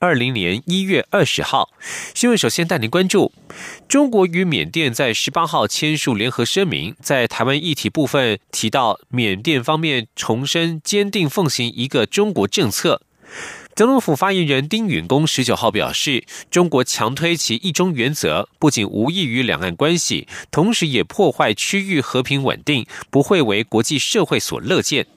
二零年一月二十号，新闻首先带您关注：中国与缅甸在十八号签署联合声明，在台湾议题部分提到，缅甸方面重申坚定奉行一个中国政策。总统府发言人丁允恭十九号表示，中国强推其一中原则，不仅无益于两岸关系，同时也破坏区域和平稳定，不会为国际社会所乐见。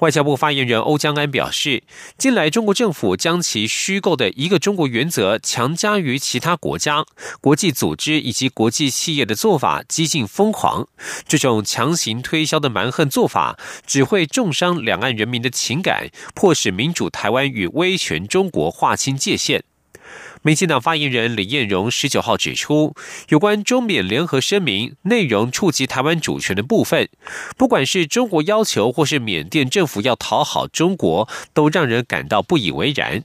外交部发言人欧江安表示，近来中国政府将其虚构的一个中国原则强加于其他国家、国际组织以及国际企业的做法激进疯狂，这种强行推销的蛮横做法只会重伤两岸人民的情感，迫使民主台湾与威权中国划清界限。民进党发言人李彦荣十九号指出，有关中缅联合声明内容触及台湾主权的部分，不管是中国要求或是缅甸政府要讨好中国，都让人感到不以为然。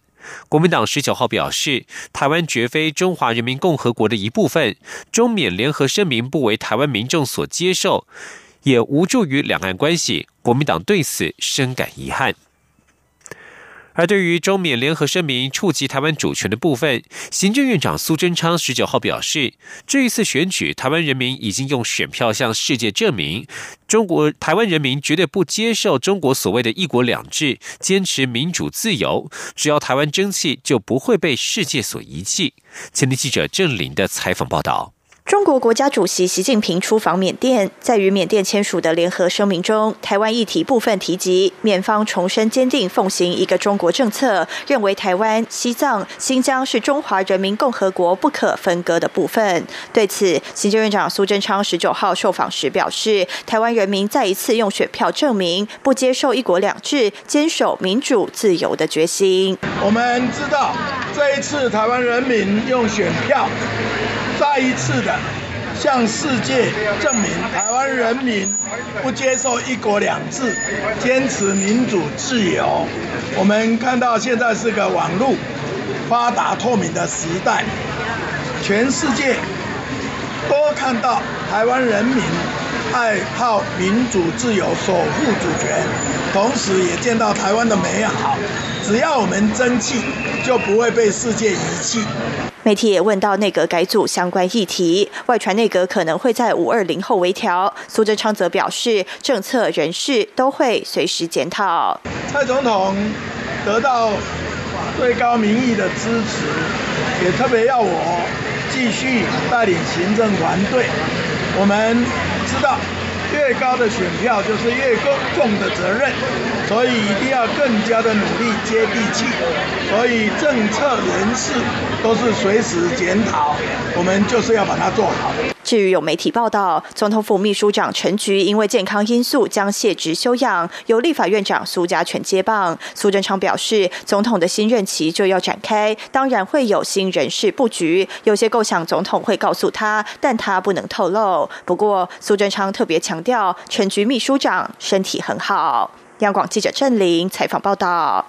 国民党十九号表示，台湾绝非中华人民共和国的一部分，中缅联合声明不为台湾民众所接受，也无助于两岸关系。国民党对此深感遗憾。而对于中缅联合声明触及台湾主权的部分，行政院长苏贞昌十九号表示，这一次选举，台湾人民已经用选票向世界证明，中国台湾人民绝对不接受中国所谓的一国两制，坚持民主自由。只要台湾争气，就不会被世界所遗弃。前天记者郑林的采访报道。中国国家主席习近平出访缅甸，在与缅甸签署的联合声明中，台湾议题部分提及，缅方重申坚定奉行一个中国政策，认为台湾、西藏、新疆是中华人民共和国不可分割的部分。对此，行政院长苏贞昌十九号受访时表示，台湾人民再一次用选票证明不接受一国两制、坚守民主自由的决心。我们知道，这一次台湾人民用选票。再一次的向世界证明，台湾人民不接受一国两制，坚持民主自由。我们看到现在是个网络发达透明的时代，全世界都看到台湾人民爱好民主自由，守护主权，同时也见到台湾的美好。只要我们争气，就不会被世界遗弃。媒体也问到内阁改组相关议题，外传内阁可能会在五二零后微调。苏贞昌则表示，政策人事都会随时检讨。蔡总统得到最高民意的支持，也特别要我继续带领行政团队。我们知道。越高的选票就是越重的责任，所以一定要更加的努力接地气。所以政策人事都是随时检讨，我们就是要把它做好。至于有媒体报道，总统府秘书长陈菊因为健康因素将卸职休养，由立法院长苏家全接棒。苏贞昌表示，总统的新任期就要展开，当然会有新人事布局，有些构想总统会告诉他，但他不能透露。不过，苏贞昌特别强调，陈菊秘书长身体很好。央广记者郑玲采访报道。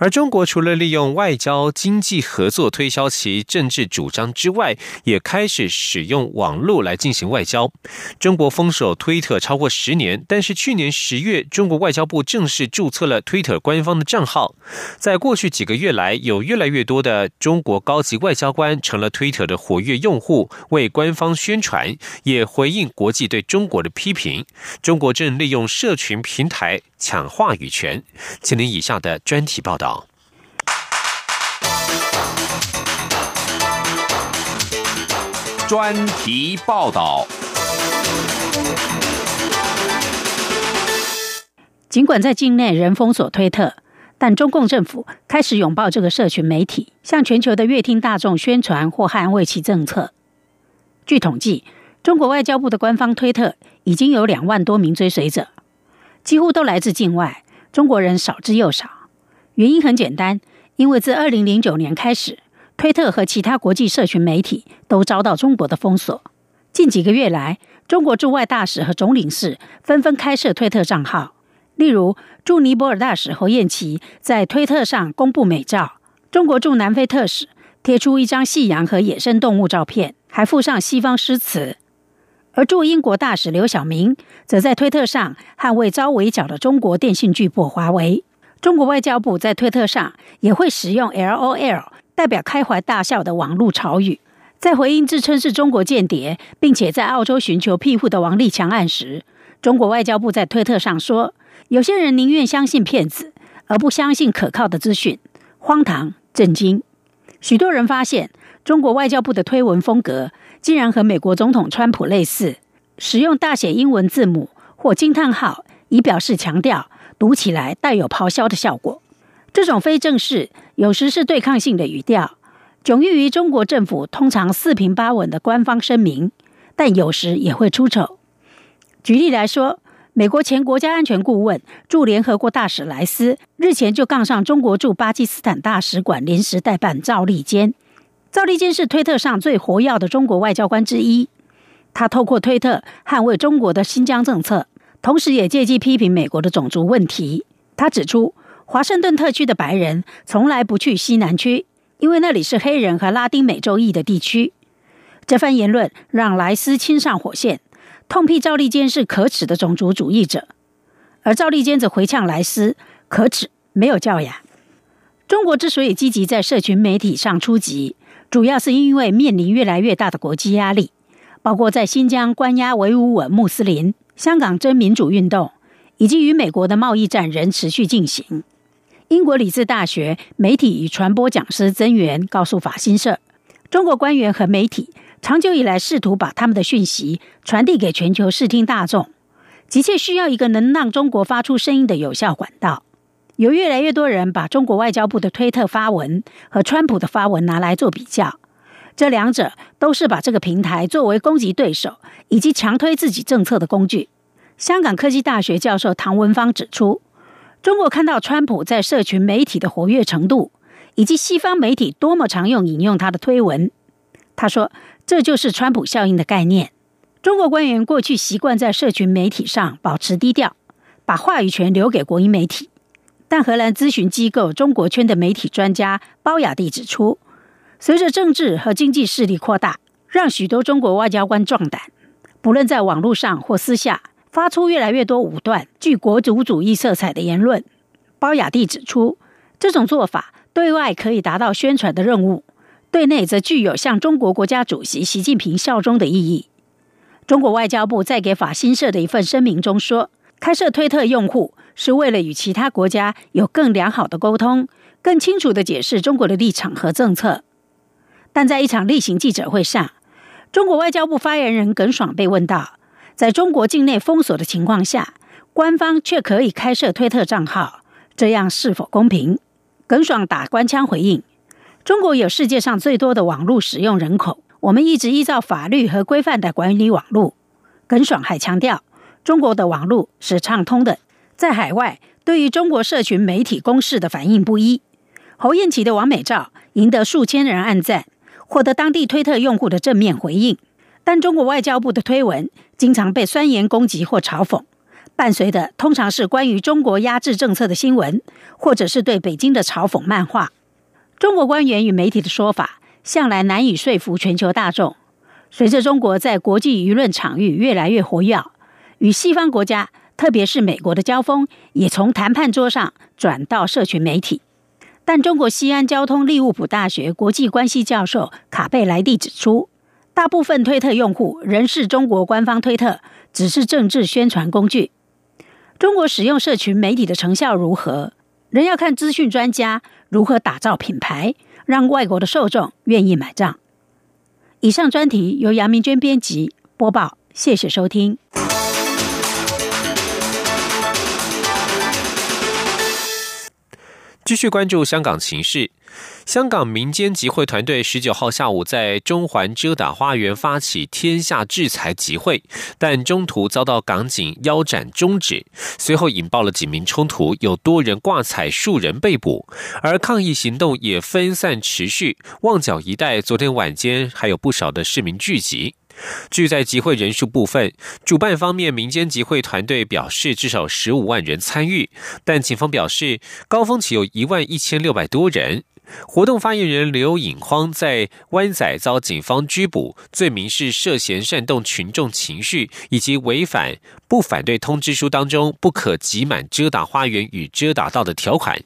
而中国除了利用外交、经济合作推销其政治主张之外，也开始使用网络来进行外交。中国封锁推特超过十年，但是去年十月，中国外交部正式注册了推特官方的账号。在过去几个月来，有越来越多的中国高级外交官成了推特的活跃用户，为官方宣传，也回应国际对中国的批评。中国正利用社群平台抢话语权。请您以下的专题报道。专题报道。尽管在境内仍封锁推特，但中共政府开始拥抱这个社群媒体，向全球的乐听大众宣传或捍卫其政策。据统计，中国外交部的官方推特已经有两万多名追随者，几乎都来自境外，中国人少之又少。原因很简单，因为自二零零九年开始。推特和其他国际社群媒体都遭到中国的封锁。近几个月来，中国驻外大使和总领事纷纷开设推特账号。例如，驻尼泊尔大使侯艳奇在推特上公布美照；中国驻南非特使贴出一张夕阳和野生动物照片，还附上西方诗词。而驻英国大使刘晓明则在推特上捍卫遭围剿的中国电信巨擘华为。中国外交部在推特上也会使用 “LOL” 代表开怀大笑的网络潮语。在回应自称是中国间谍，并且在澳洲寻求庇护的王立强案时，中国外交部在推特上说：“有些人宁愿相信骗子，而不相信可靠的资讯，荒唐震惊。”许多人发现，中国外交部的推文风格竟然和美国总统川普类似，使用大写英文字母或惊叹号，以表示强调，读起来带有咆哮的效果。这种非正式，有时是对抗性的语调。迥异于中国政府通常四平八稳的官方声明，但有时也会出丑。举例来说，美国前国家安全顾问、驻联合国大使莱斯日前就杠上中国驻巴基斯坦大使馆临时代办赵立坚。赵立坚是推特上最活跃的中国外交官之一，他透过推特捍卫中国的新疆政策，同时也借机批评美国的种族问题。他指出，华盛顿特区的白人从来不去西南区。因为那里是黑人和拉丁美洲裔的地区，这番言论让莱斯亲上火线，痛批赵立坚是可耻的种族主义者，而赵立坚则回呛莱斯可耻，没有教养。中国之所以积极在社群媒体上出击，主要是因为面临越来越大的国际压力，包括在新疆关押维吾尔穆斯林、香港真民主运动，以及与美国的贸易战仍持续进行。英国理智大学媒体与传播讲师曾源告诉法新社：“中国官员和媒体长久以来试图把他们的讯息传递给全球视听大众，急切需要一个能让中国发出声音的有效管道。有越来越多人把中国外交部的推特发文和川普的发文拿来做比较，这两者都是把这个平台作为攻击对手以及强推自己政策的工具。”香港科技大学教授唐文芳指出。中国看到川普在社群媒体的活跃程度，以及西方媒体多么常用引用他的推文，他说：“这就是川普效应的概念。”中国官员过去习惯在社群媒体上保持低调，把话语权留给国营媒体。但荷兰咨询机构中国圈的媒体专家包雅蒂指出，随着政治和经济势力扩大，让许多中国外交官壮胆，不论在网络上或私下。发出越来越多武断、具国族主义色彩的言论。包雅蒂指出，这种做法对外可以达到宣传的任务，对内则具有向中国国家主席习近平效忠的意义。中国外交部在给法新社的一份声明中说，开设推特用户是为了与其他国家有更良好的沟通，更清楚的解释中国的立场和政策。但在一场例行记者会上，中国外交部发言人耿爽被问到。在中国境内封锁的情况下，官方却可以开设推特账号，这样是否公平？耿爽打官腔回应：“中国有世界上最多的网络使用人口，我们一直依照法律和规范的管理网络。”耿爽还强调，中国的网络是畅通的。在海外，对于中国社群媒体攻势的反应不一。侯艳琪的完美照赢得数千人按赞，获得当地推特用户的正面回应。但中国外交部的推文经常被酸言攻击或嘲讽，伴随的通常是关于中国压制政策的新闻，或者是对北京的嘲讽漫画。中国官员与媒体的说法向来难以说服全球大众。随着中国在国际舆论场域越来越活跃，与西方国家，特别是美国的交锋也从谈判桌上转到社群媒体。但中国西安交通利物浦大学国际关系教授卡贝莱蒂指出。大部分推特用户仍是中国官方推特只是政治宣传工具。中国使用社群媒体的成效如何，仍要看资讯专家如何打造品牌，让外国的受众愿意买账。以上专题由杨明娟编辑播报，谢谢收听。继续关注香港情势。香港民间集会团队十九号下午在中环遮打花园发起天下制裁集会，但中途遭到港警腰斩终止，随后引爆了警民冲突，有多人挂彩，数人被捕，而抗议行动也分散持续。旺角一带昨天晚间还有不少的市民聚集。据在集会人数部分，主办方面民间集会团队表示至少十五万人参与，但警方表示高峰期有一万一千六百多人。活动发言人刘颖匡在湾仔遭警方拘捕，罪名是涉嫌煽动群众情绪以及违反不反对通知书当中不可挤满遮打花园与遮打道的条款。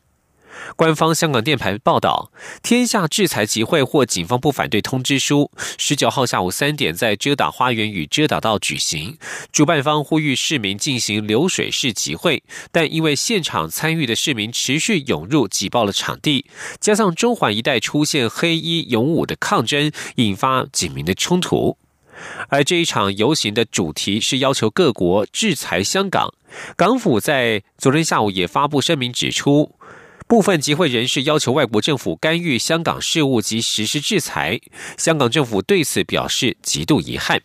官方香港电台报道，天下制裁集会或警方不反对通知书，十九号下午三点在遮打花园与遮打道举行。主办方呼吁市民进行流水式集会，但因为现场参与的市民持续涌入，挤爆了场地，加上中环一带出现黑衣勇武的抗争，引发警民的冲突。而这一场游行的主题是要求各国制裁香港。港府在昨天下午也发布声明指出。部分集会人士要求外国政府干预香港事务及实施制裁，香港政府对此表示极度遗憾。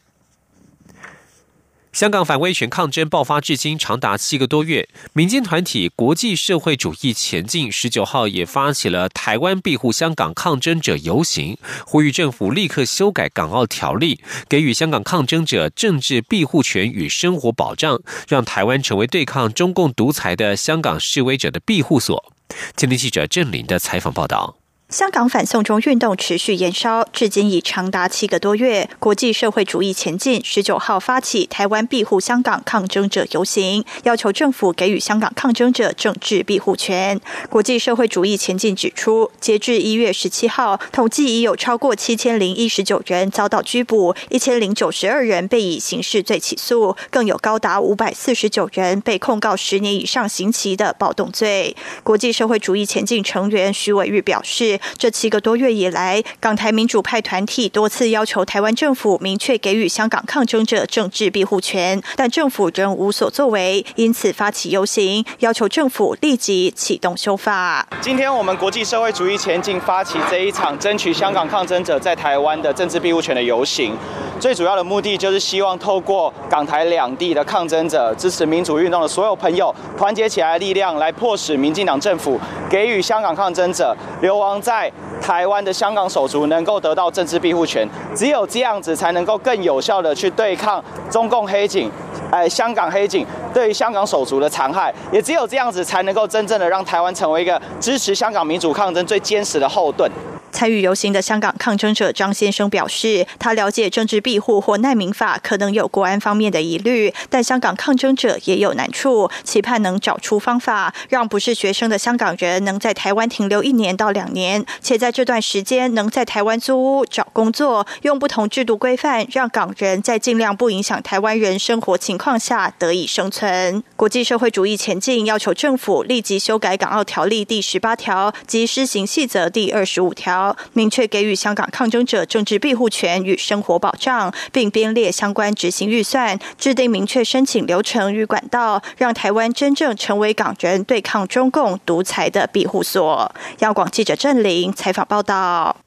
香港反威权抗争爆发至今长达七个多月，民间团体国际社会主义前进十九号也发起了台湾庇护香港抗争者游行，呼吁政府立刻修改港澳条例，给予香港抗争者政治庇护权与生活保障，让台湾成为对抗中共独裁的香港示威者的庇护所。今天记者郑林的采访报道。香港反送中运动持续延烧，至今已长达七个多月。国际社会主义前进十九号发起台湾庇护香港抗争者游行，要求政府给予香港抗争者政治庇护权。国际社会主义前进指出，截至一月十七号，统计已有超过七千零一十九人遭到拘捕，一千零九十二人被以刑事罪起诉，更有高达五百四十九人被控告十年以上刑期的暴动罪。国际社会主义前进成员徐伟玉表示。这七个多月以来，港台民主派团体多次要求台湾政府明确给予香港抗争者政治庇护权，但政府仍无所作为，因此发起游行，要求政府立即启动修法。今天我们国际社会主义前进发起这一场争取香港抗争者在台湾的政治庇护权的游行，最主要的目的就是希望透过港台两地的抗争者、支持民主运动的所有朋友团结起来力量，来迫使民进党政府给予香港抗争者流亡。在台湾的香港手足能够得到政治庇护权，只有这样子才能够更有效的去对抗中共黑警，哎，香港黑警对于香港手足的残害，也只有这样子才能够真正的让台湾成为一个支持香港民主抗争最坚实的后盾。参与游行的香港抗争者张先生表示，他了解政治庇护或难民法可能有国安方面的疑虑，但香港抗争者也有难处，期盼能找出方法，让不是学生的香港人能在台湾停留一年到两年，且在这段时间能在台湾租屋、找工作，用不同制度规范，让港人在尽量不影响台湾人生活情况下得以生存。国际社会主义前进要求政府立即修改港澳条例第十八条及施行细则第二十五条。明确给予香港抗争者政治庇护权与生活保障，并编列相关执行预算，制定明确申请流程与管道，让台湾真正成为港人对抗中共独裁的庇护所。央广记者郑玲采访报道。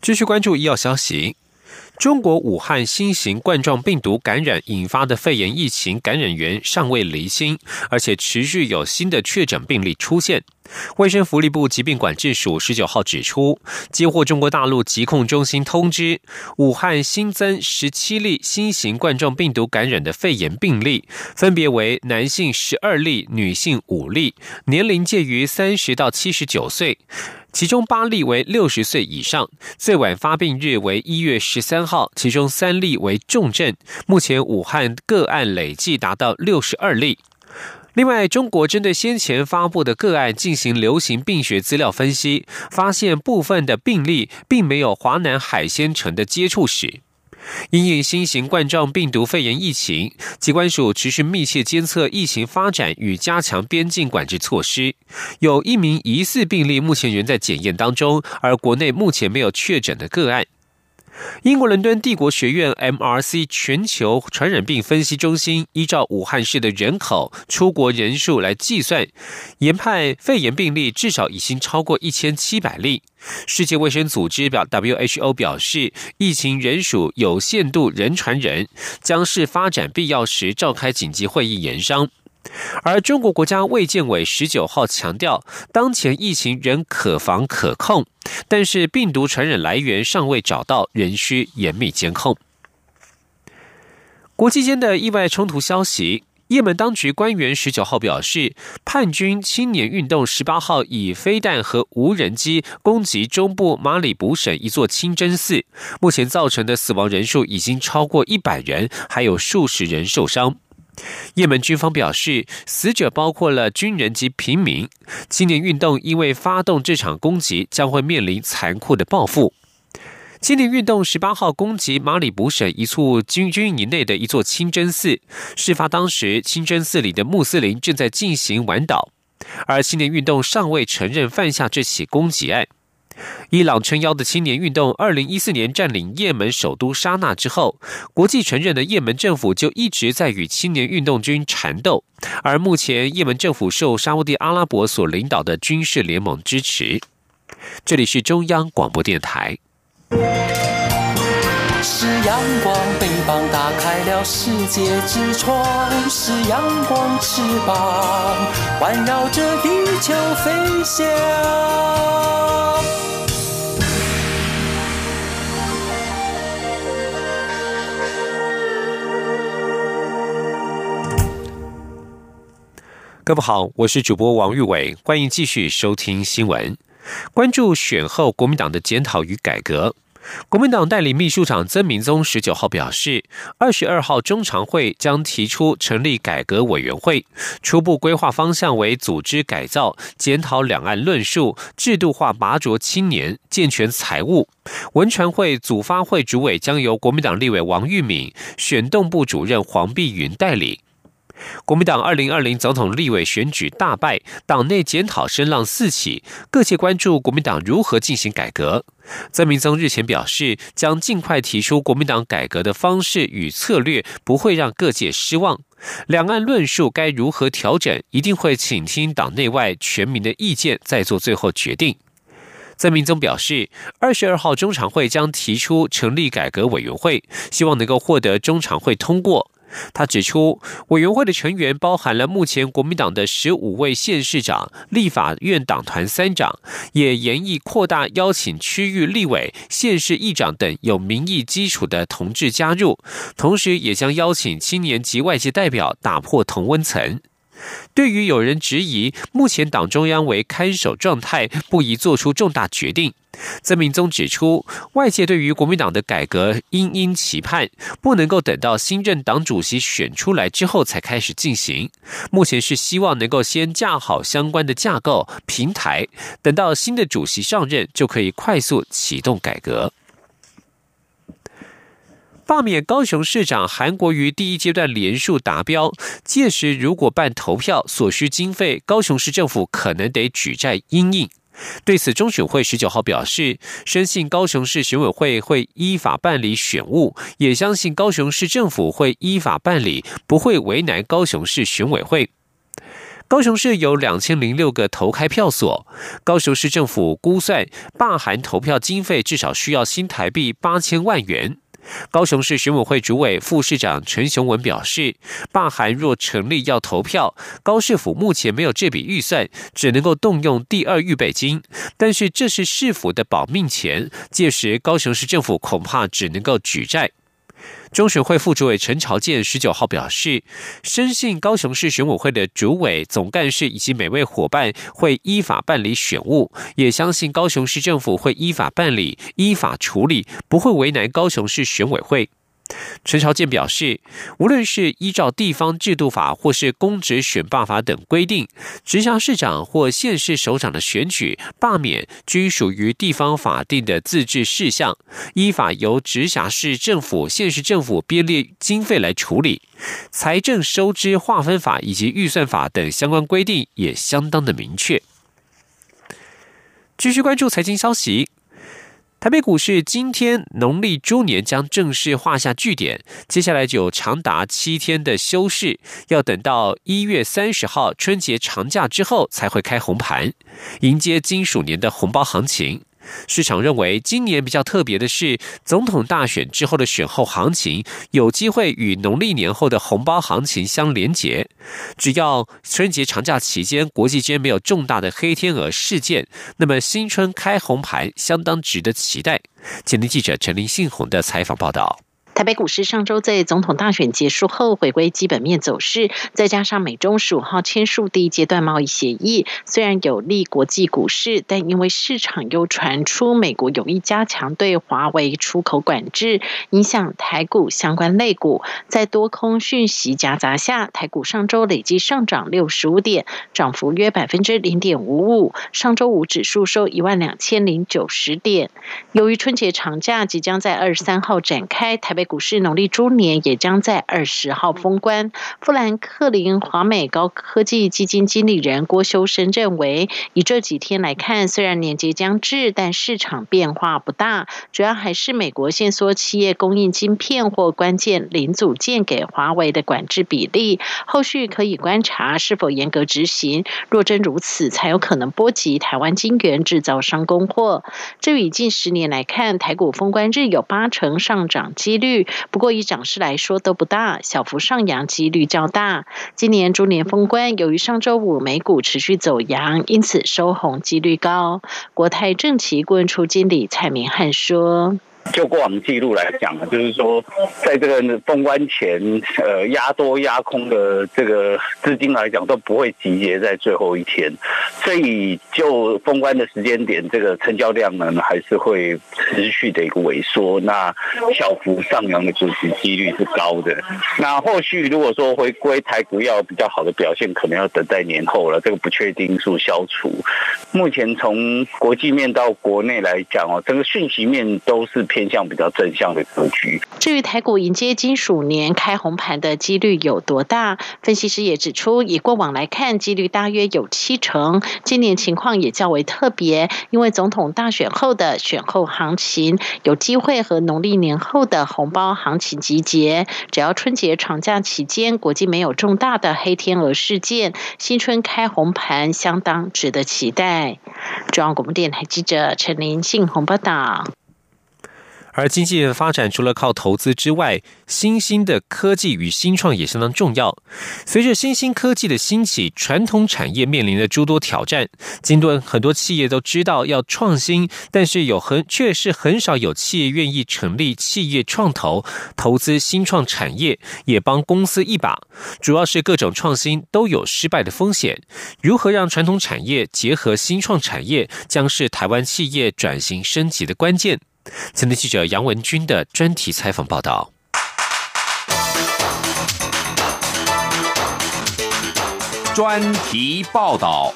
继续关注医药消息。中国武汉新型冠状病毒感染引发的肺炎疫情感染源尚未离心，而且持续有新的确诊病例出现。卫生福利部疾病管制署十九号指出，接获中国大陆疾控中心通知，武汉新增十七例新型冠状病毒感染的肺炎病例，分别为男性十二例，女性五例，年龄介于三十到七十九岁。其中八例为六十岁以上，最晚发病日为一月十三号，其中三例为重症。目前武汉个案累计达到六十二例。另外，中国针对先前发布的个案进行流行病学资料分析，发现部分的病例并没有华南海鲜城的接触史。因应新型冠状病毒肺炎疫情，机关署持续密切监测疫情发展与加强边境管制措施。有一名疑似病例目前仍在检验当中，而国内目前没有确诊的个案。英国伦敦帝国学院 MRC 全球传染病分析中心依照武汉市的人口、出国人数来计算，研判肺炎病例至少已经超过一千七百例。世界卫生组织表 WHO 表示，疫情仍属有限度人传人，将是发展必要时召开紧急会议研商。而中国国家卫健委十九号强调，当前疫情仍可防可控，但是病毒传染来源尚未找到，仍需严密监控。国际间的意外冲突消息。也门当局官员十九号表示，叛军青年运动十八号以飞弹和无人机攻击中部马里卜省一座清真寺，目前造成的死亡人数已经超过一百人，还有数十人受伤。也门军方表示，死者包括了军人及平民。青年运动因为发动这场攻击，将会面临残酷的报复。青年运动十八号攻击马里卜省一处军军营内的一座清真寺。事发当时，清真寺里的穆斯林正在进行晚祷，而青年运动尚未承认犯下这起攻击案。伊朗撑腰的青年运动，二零一四年占领也门首都沙那之后，国际承认的也门政府就一直在与青年运动军缠斗。而目前，也门政府受沙地阿拉伯所领导的军事联盟支持。这里是中央广播电台。是阳光，翅膀打开了世界之窗；是阳光，翅膀环绕着地球飞翔。各位好，我是主播王玉伟，欢迎继续收听新闻，关注选后国民党的检讨与改革。国民党代理秘书长曾明宗十九号表示，二十二号中常会将提出成立改革委员会，初步规划方向为组织改造、检讨两岸论述、制度化拔擢青年、健全财务。文传会组发会主委将由国民党立委王玉敏、选动部主任黄碧云代理。国民党二零二零总统立委选举大败，党内检讨声浪四起，各界关注国民党如何进行改革。曾明宗日前表示，将尽快提出国民党改革的方式与策略，不会让各界失望。两岸论述该如何调整，一定会倾听党内外全民的意见，再做最后决定。曾明宗表示，二十二号中常会将提出成立改革委员会，希望能够获得中常会通过。他指出，委员会的成员包含了目前国民党的十五位县市长、立法院党团三长，也严议扩大邀请区域立委、县市议长等有民意基础的同志加入，同时也将邀请青年及外界代表打破同温层。对于有人质疑目前党中央为看守状态，不宜做出重大决定。曾明宗指出，外界对于国民党的改革殷殷期盼，不能够等到新任党主席选出来之后才开始进行。目前是希望能够先架好相关的架构平台，等到新的主席上任，就可以快速启动改革。罢免高雄市长韩国瑜第一阶段连数达标，届时如果办投票所需经费，高雄市政府可能得举债应应。对此，中选会十九号表示，深信高雄市选委会会依法办理选务，也相信高雄市政府会依法办理，不会为难高雄市选委会。高雄市有两千零六个投开票所，高雄市政府估算罢韩投票经费至少需要新台币八千万元。高雄市巡委会主委、副市长陈雄文表示，罢韩若成立要投票，高市府目前没有这笔预算，只能够动用第二预备金。但是这是市府的保命钱，届时高雄市政府恐怕只能够举债。中选会副主委陈朝建十九号表示，深信高雄市选委会的主委、总干事以及每位伙伴会依法办理选务，也相信高雄市政府会依法办理、依法处理，不会为难高雄市选委会。陈朝健表示，无论是依照地方制度法或是公职选罢法等规定，直辖市长或县市首长的选举罢免，均属于地方法定的自治事项，依法由直辖市政府、县市政府编列经费来处理。财政收支划分法以及预算法等相关规定也相当的明确。继续关注财经消息。台北股市今天农历猪年将正式画下句点，接下来就长达七天的休市，要等到一月三十号春节长假之后才会开红盘，迎接金属年的红包行情。市场认为，今年比较特别的是，总统大选之后的选后行情有机会与农历年后的红包行情相连结。只要春节长假期间国际间没有重大的黑天鹅事件，那么新春开红盘相当值得期待。前天记者陈林信宏的采访报道。台北股市上周在总统大选结束后回归基本面走势，再加上美中十五号签署第一阶段贸易协议，虽然有利国际股市，但因为市场又传出美国有意加强对华为出口管制，影响台股相关类股。在多空讯息夹杂下，台股上周累计上涨六十五点，涨幅约百分之零点五五。上周五指数收一万两千零九十点。由于春节长假即将在二十三号展开，台北。股市农历猪年也将在二十号封关。富兰克林华美高科技基金经理人郭修生认为，以这几天来看，虽然年节将至，但市场变化不大，主要还是美国限缩企业供应晶片或关键零组件给华为的管制比例。后续可以观察是否严格执行。若真如此，才有可能波及台湾晶圆制造商供货。至于近十年来看，台股封关日有八成上涨几率。不过以涨势来说都不大，小幅上扬几率较大。今年猪年封关，由于上周五美股持续走阳，因此收红几率高。国泰正奇顾问处经理蔡明汉说。就过往记录来讲就是说，在这个封关前，呃，压多压空的这个资金来讲，都不会集结在最后一天，所以就封关的时间点，这个成交量呢，还是会持续的一个萎缩。那小幅上扬的主持几率是高的。那后续如果说回归台股要比较好的表现，可能要等待年后了。这个不确定因素消除，目前从国际面到国内来讲哦，整个讯息面都是。偏向比较正向的格局。至于台股迎接金属年开红盘的几率有多大？分析师也指出，以过往来看，几率大约有七成。今年情况也较为特别，因为总统大选后的选后行情有机会和农历年后的红包行情集结。只要春节长假期间国际没有重大的黑天鹅事件，新春开红盘相当值得期待。中央广播电台记者陈林信鸿报道。而经济的发展除了靠投资之外，新兴的科技与新创也相当重要。随着新兴科技的兴起，传统产业面临的诸多挑战。金盾很多企业都知道要创新，但是有很却是很少有企业愿意成立企业创投，投资新创产业，也帮公司一把。主要是各种创新都有失败的风险。如何让传统产业结合新创产业，将是台湾企业转型升级的关键。前天记者杨文军的专题采访报道。专题报道。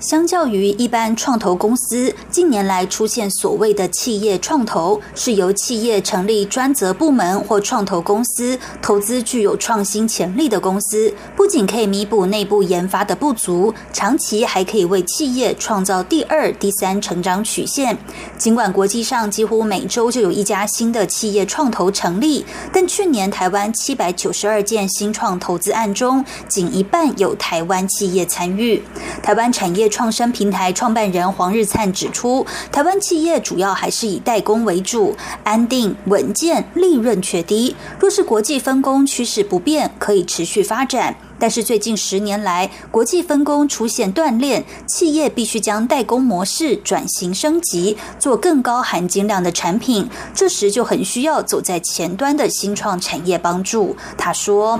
相较于一般创投公司，近年来出现所谓的企业创投，是由企业成立专责部门或创投公司，投资具有创新潜力的公司，不仅可以弥补内部研发的不足，长期还可以为企业创造第二、第三成长曲线。尽管国际上几乎每周就有一家新的企业创投成立，但去年台湾七百九十二件新创投资案中，仅一半有台湾企业参与。台湾产业创生平台创办人黄日灿指出，台湾企业主要还是以代工为主，安定稳健，利润却低。若是国际分工趋势不变，可以持续发展。但是最近十年来，国际分工出现断裂，企业必须将代工模式转型升级，做更高含金量的产品。这时就很需要走在前端的新创产业帮助。他说：“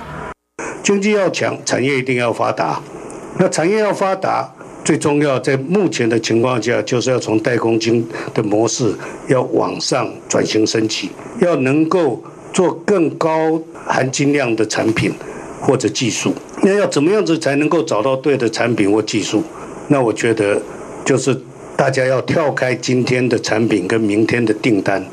经济要强，产业一定要发达。那产业要发达。”最重要，在目前的情况下，就是要从代工经的模式要往上转型升级，要能够做更高含金量的产品或者技术。那要怎么样子才能够找到对的产品或技术？那我觉得，就是大家要跳开今天的产品跟明天的订单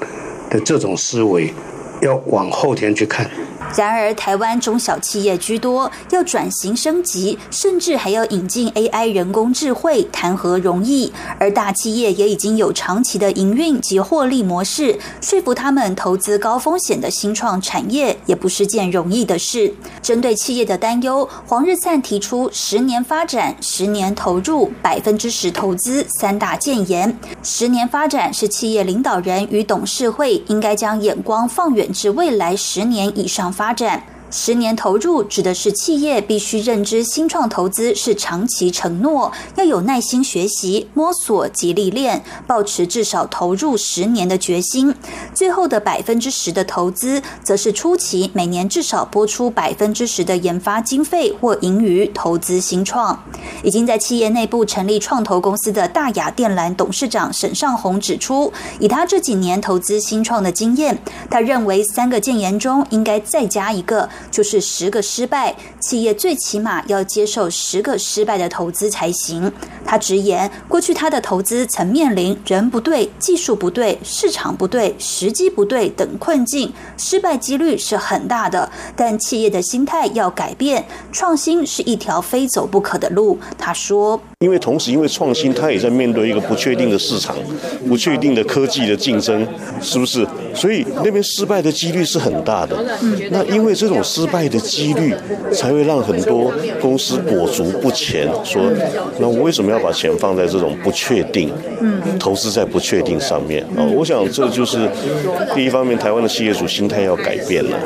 的这种思维，要往后天去看。然而，台湾中小企业居多，要转型升级，甚至还要引进 AI 人工智慧，谈何容易？而大企业也已经有长期的营运及获利模式，说服他们投资高风险的新创产业，也不是件容易的事。针对企业的担忧，黄日灿提出十年发展、十年投入、百分之十投资三大建言。十年发展是企业领导人与董事会应该将眼光放远至未来十年以上。发展。十年投入指的是企业必须认知新创投资是长期承诺，要有耐心学习、摸索及历练，保持至少投入十年的决心。最后的百分之十的投资，则是初期每年至少拨出百分之十的研发经费或盈余投资新创。已经在企业内部成立创投公司的大雅电缆董事长沈尚红指出，以他这几年投资新创的经验，他认为三个建言中应该再加一个。就是十个失败，企业最起码要接受十个失败的投资才行。他直言，过去他的投资曾面临人不对、技术不对、市场不对、时机不对等困境，失败几率是很大的。但企业的心态要改变，创新是一条非走不可的路。他说：“因为同时，因为创新，他也在面对一个不确定的市场、不确定的科技的竞争，是不是？所以那边失败的几率是很大的。那因为这种。”失败的几率才会让很多公司裹足不前，说那我为什么要把钱放在这种不确定，嗯投资在不确定上面啊？我想这就是第一方面，台湾的企业主心态要改变了。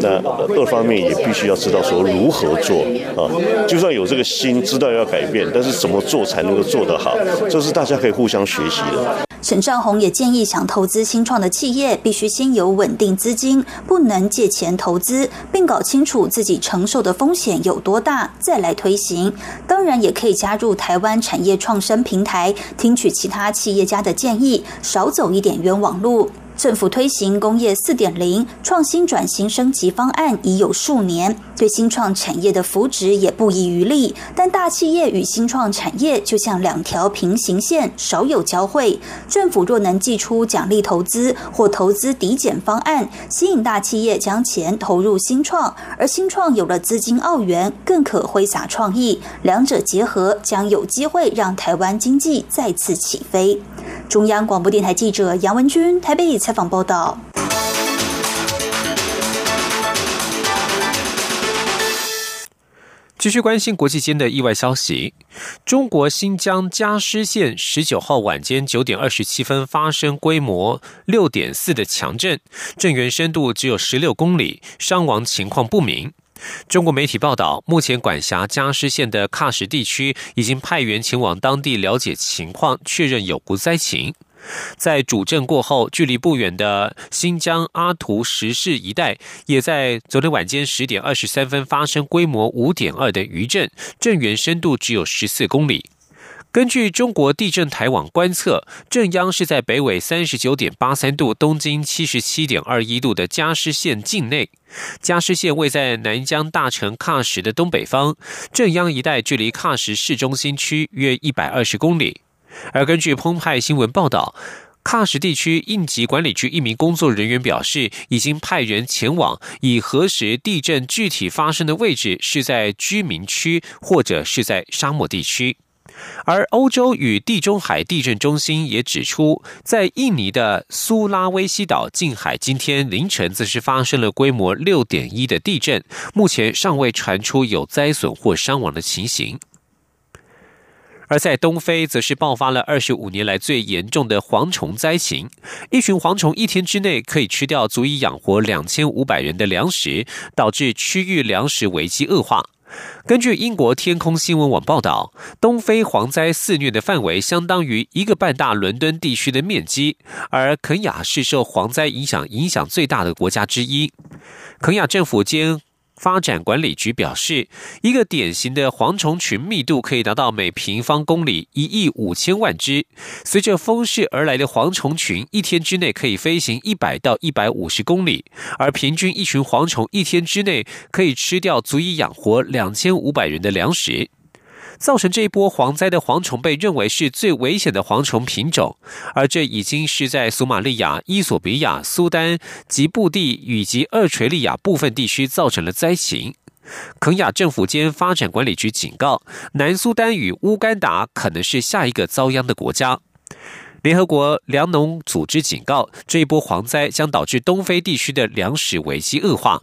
那二方面也必须要知道说如何做啊。就算有这个心，知道要改变，但是怎么做才能够做得好，这是大家可以互相学习的。沈尚宏也建议，想投资新创的企业，必须先有稳定资金，不能借钱投资，并搞清楚自己承受的风险有多大，再来推行。当然，也可以加入台湾产业创生平台，听取其他企业家的建议，少走一点冤枉路。政府推行工业四点零创新转型升级方案已有数年，对新创产业的扶植也不遗余力。但大企业与新创产业就像两条平行线，少有交汇。政府若能寄出奖励投资或投资抵减方案，吸引大企业将钱投入新创，而新创有了资金澳元，更可挥洒创意，两者结合将有机会让台湾经济再次起飞。中央广播电台记者杨文君台北采访报道。继续关心国际间的意外消息，中国新疆加施县十九号晚间九点二十七分发生规模六点四的强震，震源深度只有十六公里，伤亡情况不明。中国媒体报道，目前管辖加施县的喀什地区已经派员前往当地了解情况，确认有无灾情。在主震过后，距离不远的新疆阿图什市一带，也在昨天晚间十点二十三分发生规模五点二的余震，震源深度只有十四公里。根据中国地震台网观测，震央是在北纬三十九点八三度、东经七十七点二一度的加湿县境内。加湿县位在南疆大城喀什的东北方，震央一带距离喀什市中心区约一百二十公里。而根据澎湃新闻报道，喀什地区应急管理局一名工作人员表示，已经派人前往，以核实地震具体发生的位置是在居民区或者是在沙漠地区。而欧洲与地中海地震中心也指出，在印尼的苏拉威西岛近海，今天凌晨则是发生了规模六点一的地震，目前尚未传出有灾损或伤亡的情形。而在东非，则是爆发了二十五年来最严重的蝗虫灾情，一群蝗虫一天之内可以吃掉足以养活两千五百人的粮食，导致区域粮食危机恶化。根据英国天空新闻网报道，东非蝗灾肆虐的范围相当于一个半大伦敦地区的面积，而肯雅是受蝗灾影响影响最大的国家之一。肯雅政府间。发展管理局表示，一个典型的蝗虫群密度可以达到每平方公里一亿五千万只。随着风势而来的蝗虫群，一天之内可以飞行一百到一百五十公里，而平均一群蝗虫一天之内可以吃掉足以养活两千五百人的粮食。造成这一波蝗灾的蝗虫被认为是最危险的蝗虫品种，而这已经是在索马利亚、伊索比亚、苏丹、吉布地以及厄垂利亚部分地区造成了灾情。肯亚政府间发展管理局警告，南苏丹与乌干达可能是下一个遭殃的国家。联合国粮农组织警告，这一波蝗灾将导致东非地区的粮食危机恶化。